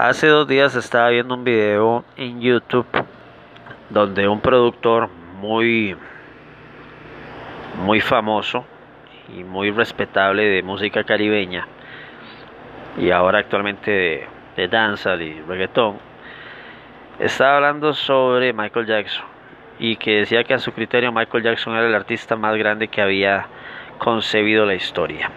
Hace dos días estaba viendo un video en YouTube donde un productor muy muy famoso y muy respetable de música caribeña y ahora actualmente de, danza y reggaetón estaba hablando sobre Michael Jackson y que decía que a su criterio Michael Jackson era el artista más grande que había concebido la historia.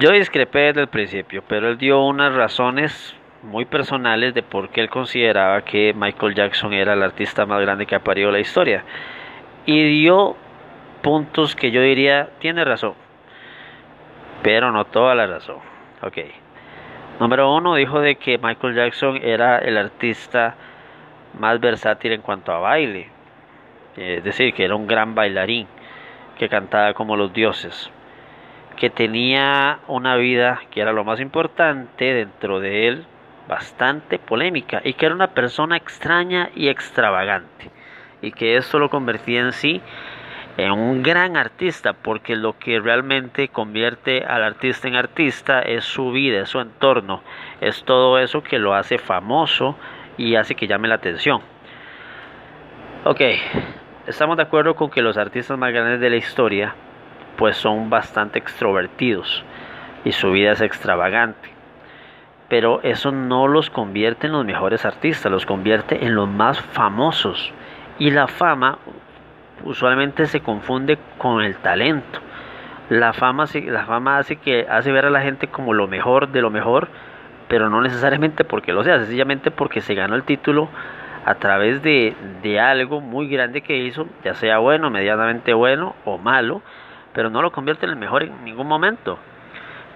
Yo discrepé desde el principio, pero él dio unas razones muy personales de por qué él consideraba que Michael Jackson era el artista más grande que ha parido la historia. Y dio puntos que yo diría, tiene razón, pero no toda la razón. Ok. Número uno, dijo de que Michael Jackson era el artista más versátil en cuanto a baile. Es decir, que era un gran bailarín, que cantaba como los dioses que tenía una vida que era lo más importante dentro de él, bastante polémica, y que era una persona extraña y extravagante, y que esto lo convertía en sí en un gran artista, porque lo que realmente convierte al artista en artista es su vida, es su entorno, es todo eso que lo hace famoso y hace que llame la atención. Ok, estamos de acuerdo con que los artistas más grandes de la historia pues son bastante extrovertidos y su vida es extravagante. Pero eso no los convierte en los mejores artistas, los convierte en los más famosos. Y la fama usualmente se confunde con el talento. La fama, hace, que, hace ver a la gente como lo mejor de lo mejor, pero no necesariamente porque lo sea, sencillamente porque se ganó el título a través de, de algo muy grande que hizo, ya sea bueno, medianamente bueno o malo, pero no lo convierte en el mejor en ningún momento.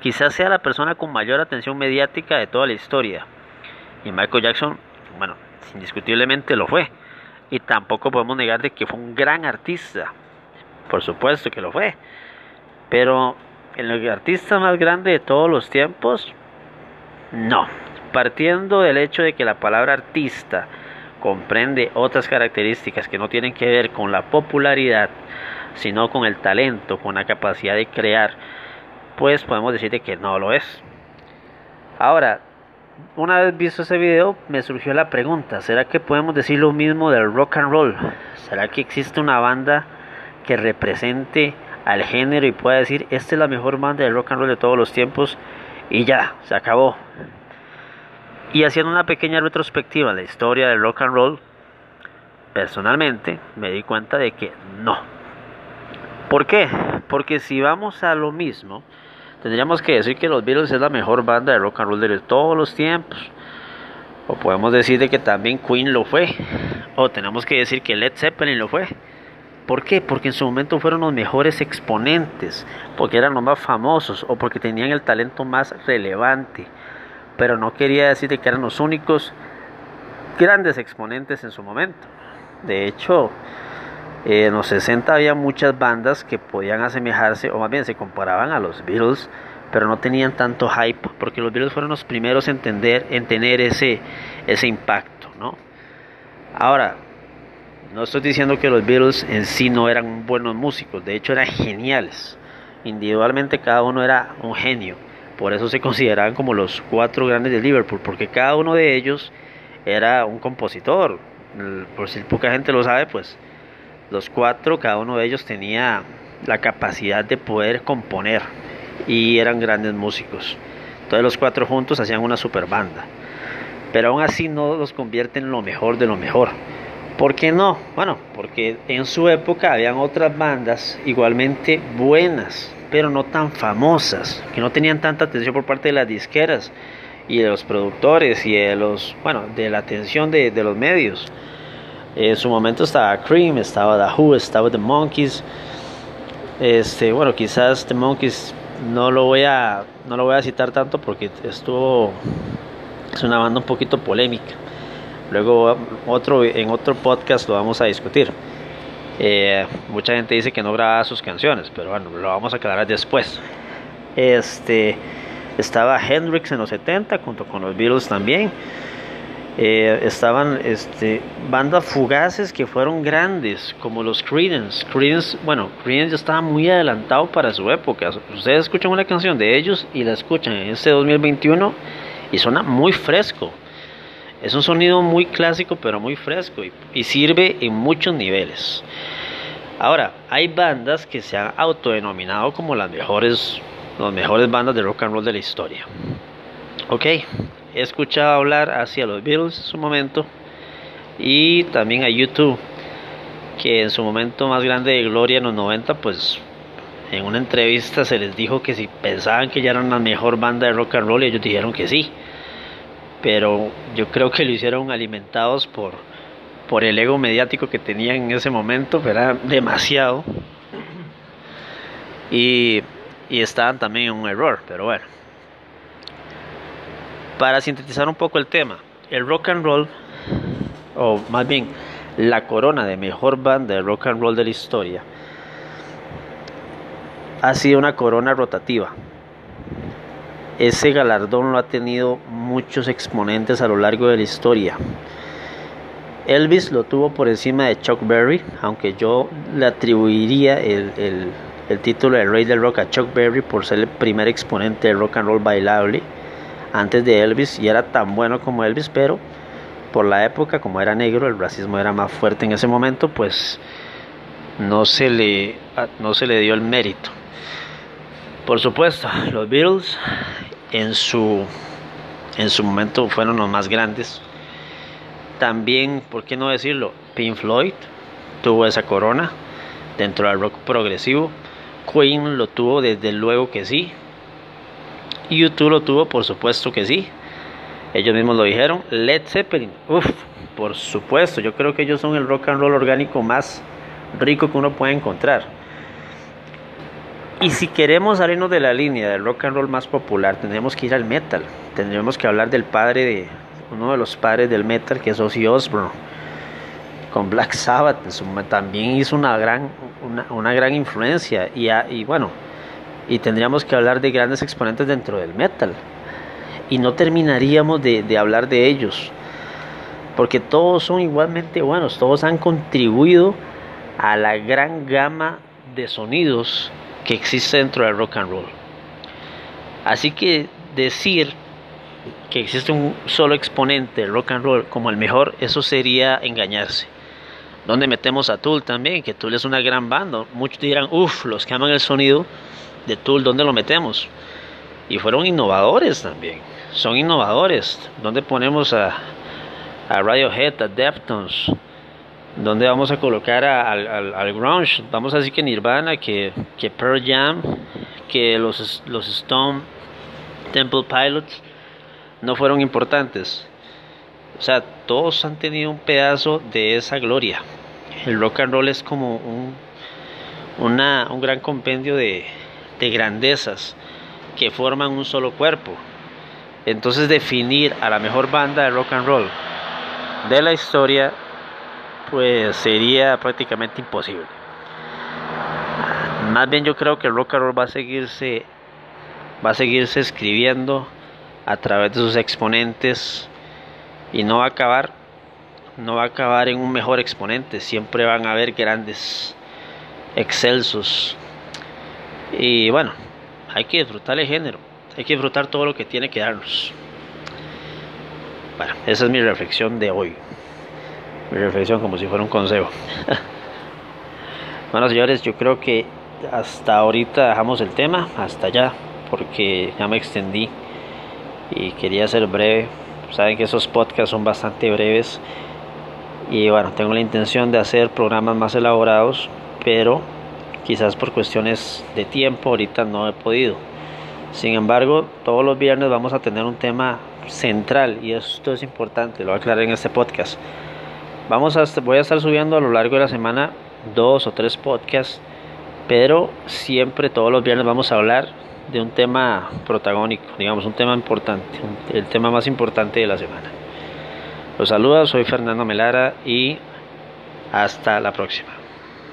Quizás sea la persona con mayor atención mediática de toda la historia. Y Michael Jackson, bueno, indiscutiblemente lo fue. Y tampoco podemos negar de que fue un gran artista. Por supuesto que lo fue. Pero el artista más grande de todos los tiempos, no. Partiendo del hecho de que la palabra artista comprende otras características que no tienen que ver con la popularidad, sino con el talento, con la capacidad de crear, pues podemos decir que no lo es. Ahora, una vez visto ese video, me surgió la pregunta, ¿será que podemos decir lo mismo del rock and roll? ¿Será que existe una banda que represente al género y pueda decir, esta es la mejor banda de rock and roll de todos los tiempos y ya, se acabó? Y haciendo una pequeña retrospectiva en la historia del rock and roll, personalmente me di cuenta de que no, ¿Por qué? Porque si vamos a lo mismo, tendríamos que decir que los Beatles es la mejor banda de rock and roll de todos los tiempos. O podemos decir de que también Queen lo fue. O tenemos que decir que Led Zeppelin lo fue. ¿Por qué? Porque en su momento fueron los mejores exponentes, porque eran los más famosos o porque tenían el talento más relevante. Pero no quería decir de que eran los únicos grandes exponentes en su momento. De hecho, eh, en los 60 había muchas bandas que podían asemejarse, o más bien se comparaban a los Beatles, pero no tenían tanto hype, porque los Beatles fueron los primeros en, entender, en tener ese, ese impacto, ¿no? Ahora, no estoy diciendo que los Beatles en sí no eran buenos músicos, de hecho eran geniales. Individualmente cada uno era un genio, por eso se consideraban como los cuatro grandes de Liverpool, porque cada uno de ellos era un compositor. Por si poca gente lo sabe, pues los cuatro, cada uno de ellos tenía la capacidad de poder componer y eran grandes músicos. Entonces los cuatro juntos hacían una super banda. Pero aún así no los convierte en lo mejor de lo mejor. ¿Por qué no? Bueno, porque en su época habían otras bandas igualmente buenas, pero no tan famosas, que no tenían tanta atención por parte de las disqueras y de los productores y de los, bueno, de la atención de los medios. En su momento estaba Cream, estaba The Who, estaba The Monkeys. Este, bueno, quizás The Monkeys no lo voy a no lo voy a citar tanto porque estuvo es una banda un poquito polémica. Luego otro en otro podcast lo vamos a discutir. Eh, mucha gente dice que no grababa sus canciones, pero bueno, lo vamos a aclarar después. Este estaba Hendrix en los 70 junto con los Beatles también. Eh, estaban este, bandas fugaces que fueron grandes, como los Creedence. Creedence, bueno, Creedence ya estaba muy adelantado para su época. Ustedes escuchan una canción de ellos y la escuchan en este 2021 y suena muy fresco. Es un sonido muy clásico pero muy fresco y, sirve en muchos niveles. Ahora, hay bandas que se han autodenominado como las mejores, las mejores bandas de rock and roll de la historia. Ok, he escuchado hablar hacia los Beatles en su momento y también a YouTube, que en su momento más grande de gloria en los 90, pues en una entrevista se les dijo que si pensaban que ya eran la mejor banda de rock and roll, ellos dijeron que sí. Pero yo creo que lo hicieron alimentados por, por el ego mediático que tenían en ese momento, era demasiado. Y, y estaban también en un error, pero bueno. Para sintetizar un poco el tema, el rock and roll, o más bien la corona de mejor banda de rock and roll de la historia, ha sido una corona rotativa. Ese galardón lo ha tenido muchos exponentes a lo largo de la historia. Elvis lo tuvo por encima de Chuck Berry, aunque yo le atribuiría el, el, título de Rey del Rock a Chuck Berry por ser el primer exponente de rock and roll bailable antes de Elvis y era tan bueno como Elvis, pero por la época, como era negro, el racismo era más fuerte en ese momento, pues no se le, no se le dio el mérito. Por supuesto, los Beatles en su, en su momento fueron los más grandes. También, ¿por qué no decirlo? Pink Floyd tuvo esa corona dentro del rock progresivo. Queen lo tuvo desde luego que sí. YouTube lo tuvo por supuesto que sí. Ellos mismos lo dijeron. Led Zeppelin, uff, por supuesto. Yo creo que ellos son el rock and roll orgánico más rico que uno puede encontrar. Y si queremos salirnos de la línea del rock and roll más popular, tendríamos que ir al metal. Tendríamos que hablar del padre de uno de los padres del metal, que es Ozzy Osbourne, con Black Sabbath. también hizo una gran, una, gran influencia. Y, y bueno, y tendríamos que hablar de grandes exponentes dentro del metal. Y no terminaríamos de, hablar de ellos, porque todos son igualmente buenos, todos han contribuido a la gran gama de sonidos que existe dentro del rock and roll. Así que decir que existe un solo exponente del rock and roll como el mejor, eso sería engañarse. Donde metemos a Tool también, que Tool es una gran banda. Muchos dirán, uff, los que aman el sonido de Tool, ¿dónde lo metemos? Y fueron innovadores también. Son innovadores. ¿Dónde ponemos a, a Radiohead, a Deftones? donde vamos a colocar al, al, grunge, vamos a decir que Nirvana, que, que Pearl Jam, que los, los Stone Temple Pilots no fueron importantes. O sea, todos han tenido un pedazo de esa gloria. El rock and roll es como un, una, un gran compendio de, de grandezas que forman un solo cuerpo. Entonces definir a la mejor banda de rock and roll de la historia pues sería prácticamente imposible. Más bien yo creo que el rock and roll va a seguirse va a seguirse escribiendo a través de sus exponentes y no va a acabar no va a acabar en un mejor exponente, siempre van a haber grandes excelsos. Y bueno, hay que disfrutar el género, hay que disfrutar todo lo que tiene que darnos. Bueno, esa es mi reflexión de hoy mi reflexión como si fuera un consejo. bueno, señores, yo creo que hasta ahorita dejamos el tema, hasta allá, porque ya me extendí y quería ser breve. Saben que esos podcasts son bastante breves y bueno, tengo la intención de hacer programas más elaborados, pero quizás por cuestiones de tiempo ahorita no he podido. Sin embargo, todos los viernes vamos a tener un tema central y esto es importante, lo voy a aclarar en este podcast. Vamos a, voy a estar subiendo a lo largo de la semana dos o tres podcasts, pero siempre todos los viernes vamos a hablar de un tema protagónico, digamos, un tema importante, el tema más importante de la semana. Los saludos, soy Fernando Melara y hasta la próxima.